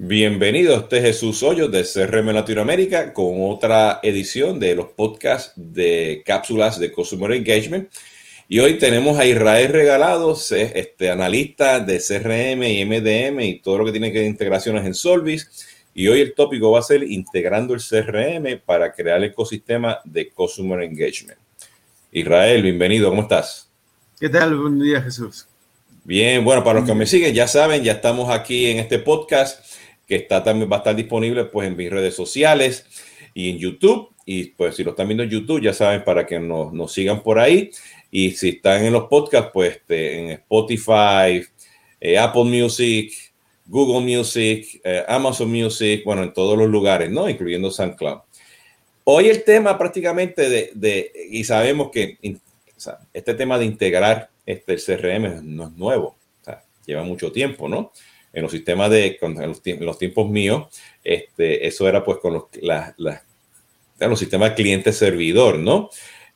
Bienvenido, este es Jesús Hoyos de CRM Latinoamérica con otra edición de los podcasts de cápsulas de Consumer Engagement. Y hoy tenemos a Israel Regalados, este analista de CRM y MDM y todo lo que tiene que ver integraciones en Solvis. Y hoy el tópico va a ser integrando el CRM para crear el ecosistema de Consumer Engagement. Israel, bienvenido, ¿cómo estás? ¿Qué tal? Buen día, Jesús. Bien, bueno, para los que me siguen, ya saben, ya estamos aquí en este podcast que está también va a estar disponible pues en mis redes sociales y en YouTube. Y pues si lo están viendo en YouTube, ya saben, para que nos, nos sigan por ahí. Y si están en los podcasts, pues este, en Spotify, eh, Apple Music, Google Music, eh, Amazon Music, bueno, en todos los lugares, ¿no? Incluyendo SoundCloud. Hoy el tema prácticamente de, de y sabemos que este tema de integrar este, el CRM no es nuevo, lleva mucho tiempo, ¿no? En los sistemas de, en los, tiempos míos, este, eso era pues con los, los sistemas cliente-servidor, ¿no?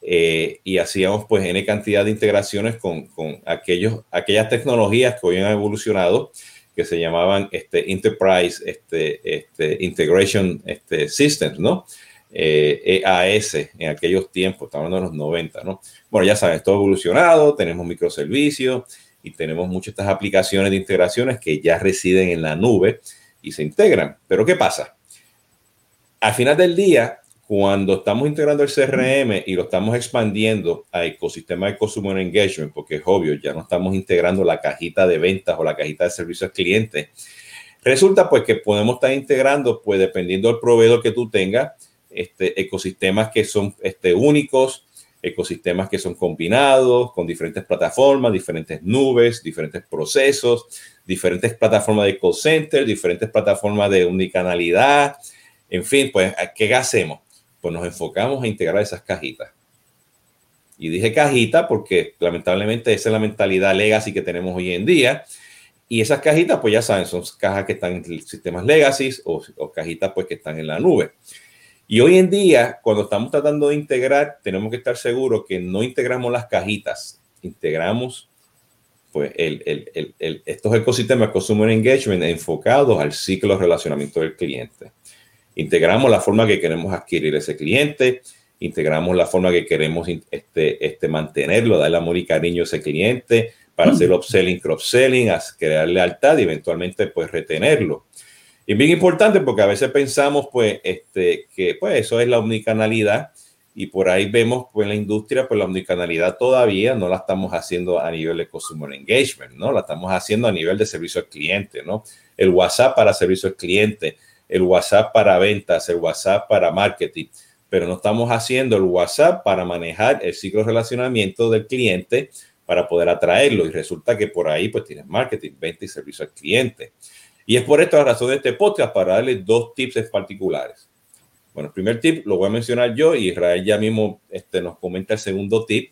Eh, y hacíamos pues N cantidad de integraciones con, con, aquellos, aquellas tecnologías que hoy han evolucionado, que se llamaban este, Enterprise este, este, Integration este, Systems, ¿no? EAS eh, e en aquellos tiempos, estamos hablando de los 90, ¿no? Bueno, ya saben, todo evolucionado, tenemos microservicios, y tenemos muchas estas aplicaciones de integraciones que ya residen en la nube y se integran. Pero ¿qué pasa? Al final del día, cuando estamos integrando el CRM y lo estamos expandiendo a ecosistema de Consumer Engagement, porque es obvio, ya no estamos integrando la cajita de ventas o la cajita de servicios al cliente, resulta pues que podemos estar integrando, pues dependiendo del proveedor que tú tengas, este, ecosistemas que son este, únicos, ecosistemas que son combinados con diferentes plataformas, diferentes nubes, diferentes procesos, diferentes plataformas de call center, diferentes plataformas de unicanalidad. En fin, pues, ¿qué hacemos? Pues nos enfocamos a integrar esas cajitas. Y dije cajita porque lamentablemente esa es la mentalidad legacy que tenemos hoy en día. Y esas cajitas, pues ya saben, son cajas que están en sistemas legacy o, o cajitas pues que están en la nube. Y hoy en día, cuando estamos tratando de integrar, tenemos que estar seguros que no integramos las cajitas, integramos pues, el, el, el, estos ecosistemas Consumer Engagement enfocados al ciclo de relacionamiento del cliente. Integramos la forma que queremos adquirir ese cliente, integramos la forma que queremos este, este, mantenerlo, darle amor y cariño a ese cliente para hacer upselling, cross-selling, crear lealtad y eventualmente pues retenerlo. Y bien importante porque a veces pensamos pues este, que pues eso es la omnicanalidad y por ahí vemos pues en la industria pues la omnicanalidad todavía no la estamos haciendo a nivel de consumer engagement, ¿no? La estamos haciendo a nivel de servicio al cliente, ¿no? El WhatsApp para servicio al cliente, el WhatsApp para ventas, el WhatsApp para marketing, pero no estamos haciendo el WhatsApp para manejar el ciclo de relacionamiento del cliente para poder atraerlo y resulta que por ahí pues tienes marketing, venta y servicio al cliente. Y es por esta razón de este podcast para darle dos tips particulares. Bueno, el primer tip lo voy a mencionar yo y Israel ya mismo este, nos comenta el segundo tip.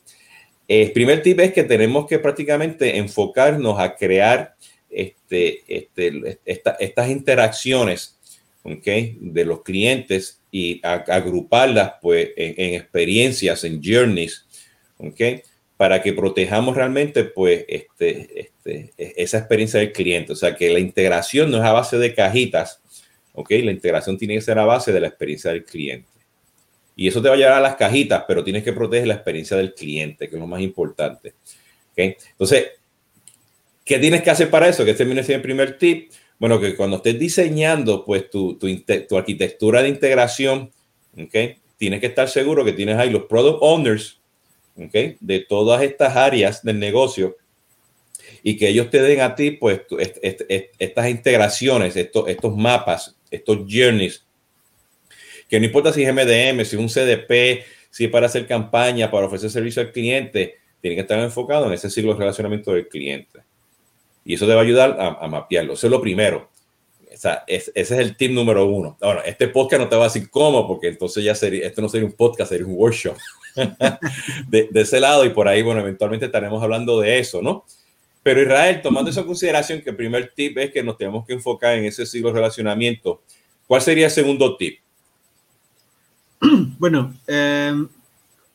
El primer tip es que tenemos que prácticamente enfocarnos a crear este, este, estas interacciones ¿okay? de los clientes y agruparlas pues, en, en, experiencias, en journeys, ¿okay? Para que protejamos realmente pues este, este, e, esa experiencia del cliente. O sea, que la integración no es a base de cajitas, ¿ok? La integración tiene que ser a base de la experiencia del cliente. Y eso te va a llevar a las cajitas, pero tienes que proteger la experiencia del cliente, que es lo más importante. ¿ok? Entonces, ¿qué tienes que hacer para eso? Que este viene el primer tip. Bueno, que cuando estés diseñando pues tu, tu, tu arquitectura de integración, ¿ok? Tienes que estar seguro que tienes ahí los product owners de todas estas áreas del negocio y que ellos te den a ti, pues, estas integraciones, estos, estos mapas, estos journeys, que no importa si es MDM, si es un CDP, si es para hacer campaña, para ofrecer servicio al cliente, tienen que estar enfocados en ese ciclo de relacionamiento del cliente. Y eso te va a ayudar a, mapearlo. Eso es lo primero. O sea, ese es el tip número uno. Ahora, este podcast no te va a decir cómo, porque entonces ya sería, esto no sería un podcast, sería un workshop. de, ese lado y por ahí, bueno, eventualmente estaremos hablando de eso, ¿no? Pero Israel, tomando esa consideración que el primer tip es que nos tenemos que enfocar en ese ciclo de relacionamiento, ¿cuál sería el segundo tip? Bueno, em,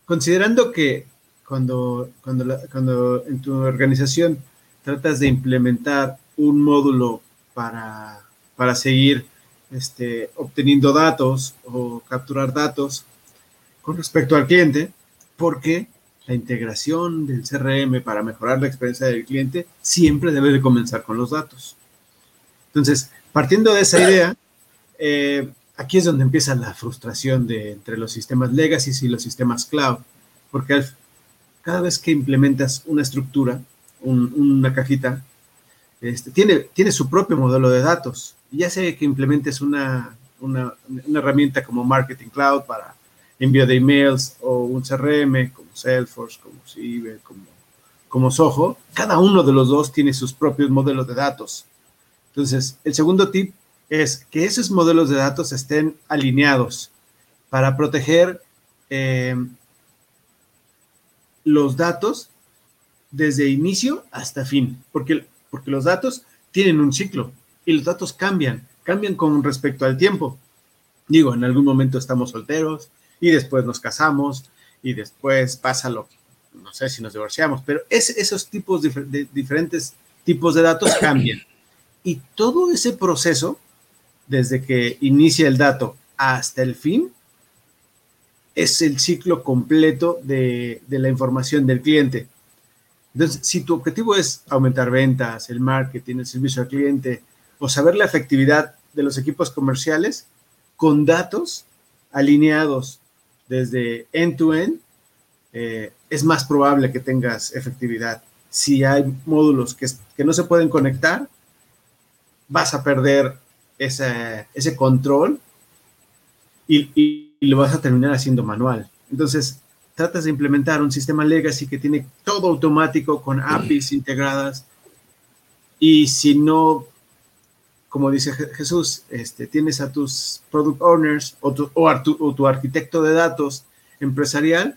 considerando que cuando, cuando, cuando en tu organización tratas de implementar un módulo para para seguir este, obteniendo datos o capturar datos con respecto al cliente, porque la integración del CRM para mejorar la experiencia del cliente siempre debe de comenzar con los datos. Entonces, partiendo de esa idea, eh, aquí es donde empieza la frustración de, entre los sistemas legacy y los sistemas cloud, porque cada vez que implementas una estructura, una cajita, este, tiene, tiene su propio modelo de datos. Ya sea que implementes una, una, una herramienta como Marketing Cloud para envío de emails o un CRM como Salesforce, como Ciber, como, como Soho, cada uno de los dos tiene sus propios modelos de datos. Entonces, el segundo tip es que esos modelos de datos estén alineados para proteger eh, los datos desde inicio hasta fin, porque, porque los datos tienen un ciclo y los datos cambian, cambian con respecto al tiempo. Digo, en algún momento estamos solteros y después nos casamos y después pasa lo no sé si nos divorciamos, pero es, esos tipos de diferentes tipos de datos cambian. Y todo ese proceso desde que inicia el dato hasta el fin, es el ciclo completo de, la información del cliente. Entonces, si tu objetivo es aumentar ventas, el marketing, el servicio al cliente o saber la efectividad de los equipos comerciales, con datos alineados desde end-to-end, eh, es más probable que tengas efectividad. Si hay módulos que, que no se pueden conectar, vas a perder ese, ese control y, lo vas a terminar haciendo manual. Entonces, tratas de implementar un sistema legacy que tiene todo automático con APIs integradas y si no, como dice Jesús, este, tienes a tus product owners o tu, o, tu, arquitecto de datos empresarial,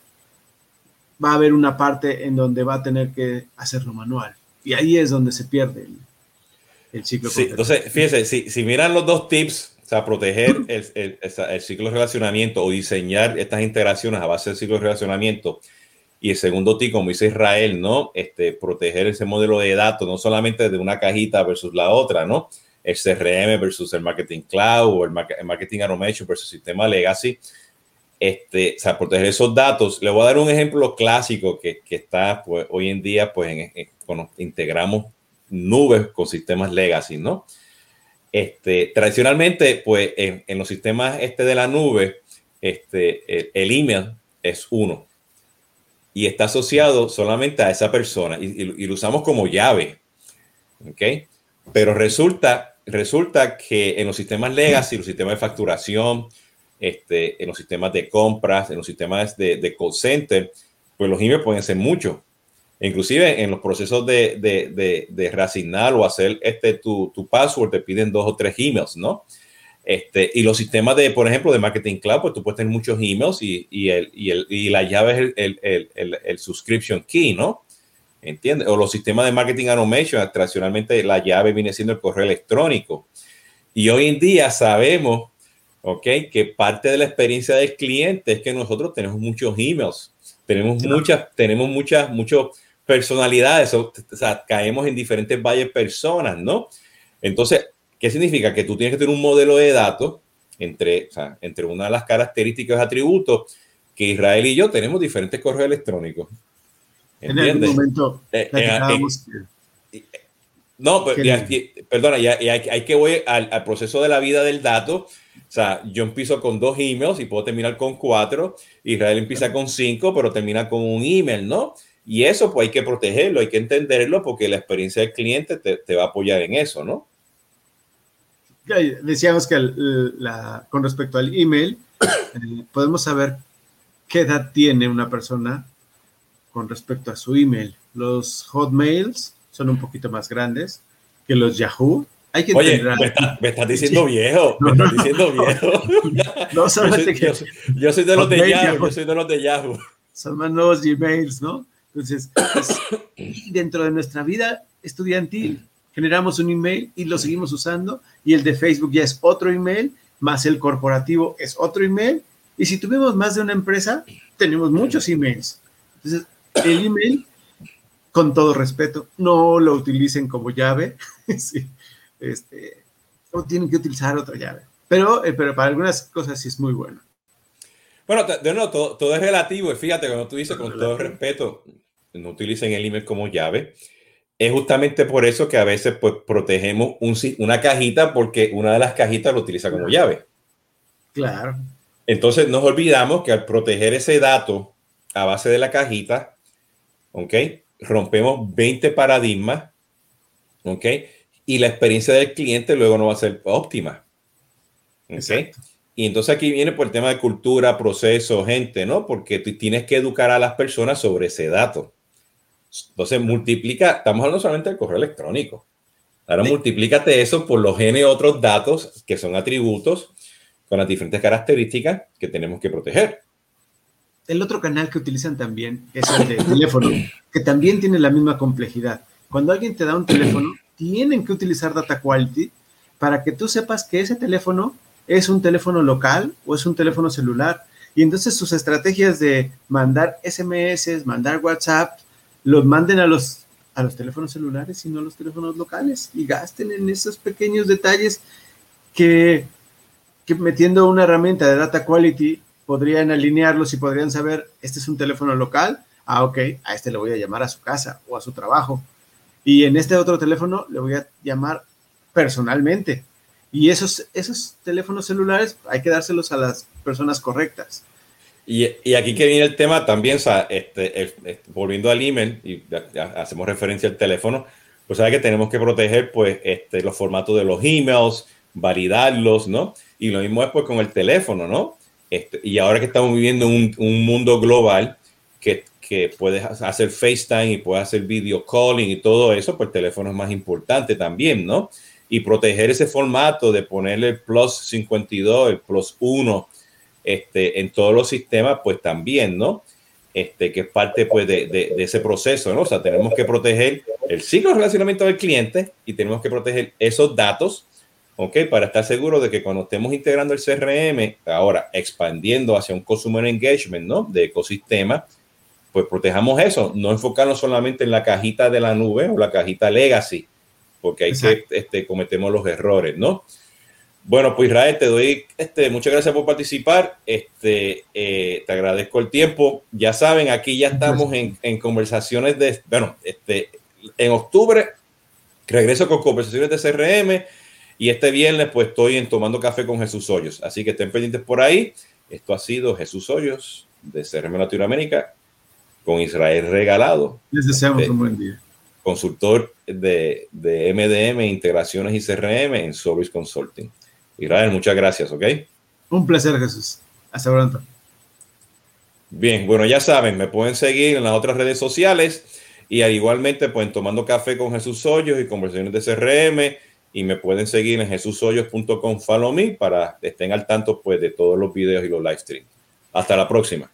va a haber una parte en donde va a tener que hacerlo manual. Y ahí es donde se pierde el, el ciclo. Sí, entonces, fíjense, si, si miran los dos tips, o sea, proteger el, el, el, ciclo de relacionamiento o diseñar estas integraciones a base del ciclo de relacionamiento. Y el segundo tip, como dice Israel, ¿no? Este, proteger ese modelo de datos, no solamente de una cajita versus la otra, ¿no? El CRM versus el Marketing Cloud o el, Marketing Automation versus sistema Legacy. Este, o proteger esos datos. Le voy a dar un ejemplo clásico que, que está pues, hoy en día, pues, en, cuando integramos nubes con sistemas legacy, ¿no? Este, tradicionalmente, pues en, los sistemas este de la nube, este, el, email es uno y está asociado solamente a esa persona y, lo usamos como llave, ¿ok? Pero resulta, resulta que en los sistemas legacy, los sistemas de facturación, este, en los sistemas de compras, en los sistemas de, de call center, pues los emails pueden ser muchos. Inclusive en los procesos de, de, de, reasignar o hacer este, tu, tu, password, te piden dos o tres emails, ¿no? Este, y los sistemas de, por ejemplo, de Marketing Cloud, pues tú puedes tener muchos emails y, y, el, y, el, y la llave es el, el, el, subscription key, ¿no? ¿Entiendes? O los sistemas de Marketing Automation, tradicionalmente la llave viene siendo el correo electrónico. Y hoy en día sabemos, ¿ok? Que parte de la experiencia del cliente es que nosotros tenemos muchos emails, tenemos muchas, tenemos muchas, muchos personalidades, o, sea, caemos en diferentes valles personas, ¿no? Entonces, ¿qué significa? Que tú tienes que tener un modelo de datos entre, o sea, entre una de las características, atributos, que Israel y yo tenemos diferentes correos electrónicos. ¿Entiendes? En algún momento eh, eh, eh, no, pero, perdona, ya, hay, que voy al, al, proceso de la vida del dato. O sea, yo empiezo con dos emails y puedo terminar con cuatro. Israel empieza con cinco, pero termina con un email, ¿no? Y eso pues hay que protegerlo, hay que entenderlo porque la experiencia del cliente te, va a apoyar en eso, ¿no? Decíamos que la, con respecto al email, eh, podemos saber qué edad tiene una persona con respecto a su email. Los hotmails son un poquito más grandes que los Yahoo. Hay que Oye, me, estás diciendo viejo, me estás diciendo viejo. No, solamente yo soy, que yo soy de los de Yahoo, yo soy de los de Yahoo. Son más nuevos Gmails, ¿no? Entonces, pues, dentro de nuestra vida estudiantil, generamos un email y lo seguimos usando, y el de Facebook ya es otro email, más el corporativo es otro email, y si tuvimos más de una empresa, tenemos muchos emails. Entonces, el email, con todo respeto, no lo utilicen como llave. este, o tienen que utilizar otra llave. Pero, eh, pero para algunas cosas sí es muy bueno. Bueno, de nuevo, todo, todo, es relativo. Fíjate, cuando tú dices con todo respeto, no utilicen el email como llave. Es justamente por eso que a veces pues, protegemos un, una cajita porque una de las cajitas lo utiliza como llave. Claro. Entonces nos olvidamos que al proteger ese dato a base de la cajita, ¿ok? Rompemos 20 paradigmas, ¿ok? Y la experiencia del cliente luego no va a ser óptima. ¿ok? Y entonces aquí viene por el tema de cultura, proceso, gente, ¿no? Porque tú tienes que educar a las personas sobre ese dato. Entonces multiplica, estamos hablando solamente del correo electrónico. Ahora multiplícate eso por los N otros datos que son atributos con las diferentes características que tenemos que proteger. El otro canal que utilizan también es el de teléfono, que también tiene la misma complejidad. Cuando alguien te da un teléfono, tienen que utilizar data quality para que tú sepas que ese teléfono es un teléfono local o es un teléfono celular. Y entonces sus estrategias de mandar SMS, mandar WhatsApp, los manden a los, a los teléfonos celulares y no a los teléfonos locales y gasten en esos pequeños detalles que, que metiendo una herramienta de data quality podrían alinearlos y podrían saber, este es un teléfono local, ah, ok, a este le voy a llamar a su casa o a su trabajo. Y en este otro teléfono le voy a llamar personalmente. Y esos, esos teléfonos celulares hay que dárselos a las personas correctas. Y, y aquí que viene el tema también, o sea, este, volviendo al email, y hacemos referencia al teléfono, pues sabe que tenemos que proteger pues, este, los formatos de los emails, validarlos, ¿no? Y lo mismo es pues con el teléfono, ¿no? Este, y ahora que estamos viviendo un, un mundo global que, que puedes hacer FaceTime y puedes hacer video calling y todo eso, pues el teléfono es más importante también, ¿no? y proteger ese formato de ponerle el plus 52, el plus 1 este, en todos los sistemas, pues también, ¿no? Este, que es parte pues, de, de, ese proceso, ¿no? O sea, tenemos que proteger el ciclo de relacionamiento del cliente y tenemos que proteger esos datos, ¿ok? Para estar seguro de que cuando estemos integrando el CRM, ahora expandiendo hacia un consumer engagement, ¿no? De ecosistema, pues protejamos eso, no enfocarnos solamente en la cajita de la nube o la cajita legacy, porque ahí que este, cometemos los errores, ¿no? Bueno, pues Israel, te doy este, muchas gracias por participar. Este, eh, te agradezco el tiempo. Ya saben, aquí ya estamos en, en, conversaciones de, bueno, este, en octubre regreso con conversaciones de CRM y este viernes pues estoy en Tomando Café con Jesús Hoyos. Así que estén pendientes por ahí. Esto ha sido Jesús Hoyos de CRM Latinoamérica con Israel Regalado. Les deseamos un buen día consultor de, de, MDM, integraciones y CRM en Service Consulting. Israel, muchas gracias, ¿ok? Un placer, Jesús. Hasta pronto. Bien, bueno, ya saben, me pueden seguir en las otras redes sociales y igualmente pueden tomando café con Jesús Hoyos y conversaciones de CRM y me pueden seguir en jesushoyos.com follow me para que estén al tanto pues de todos los videos y los live streams. Hasta la próxima.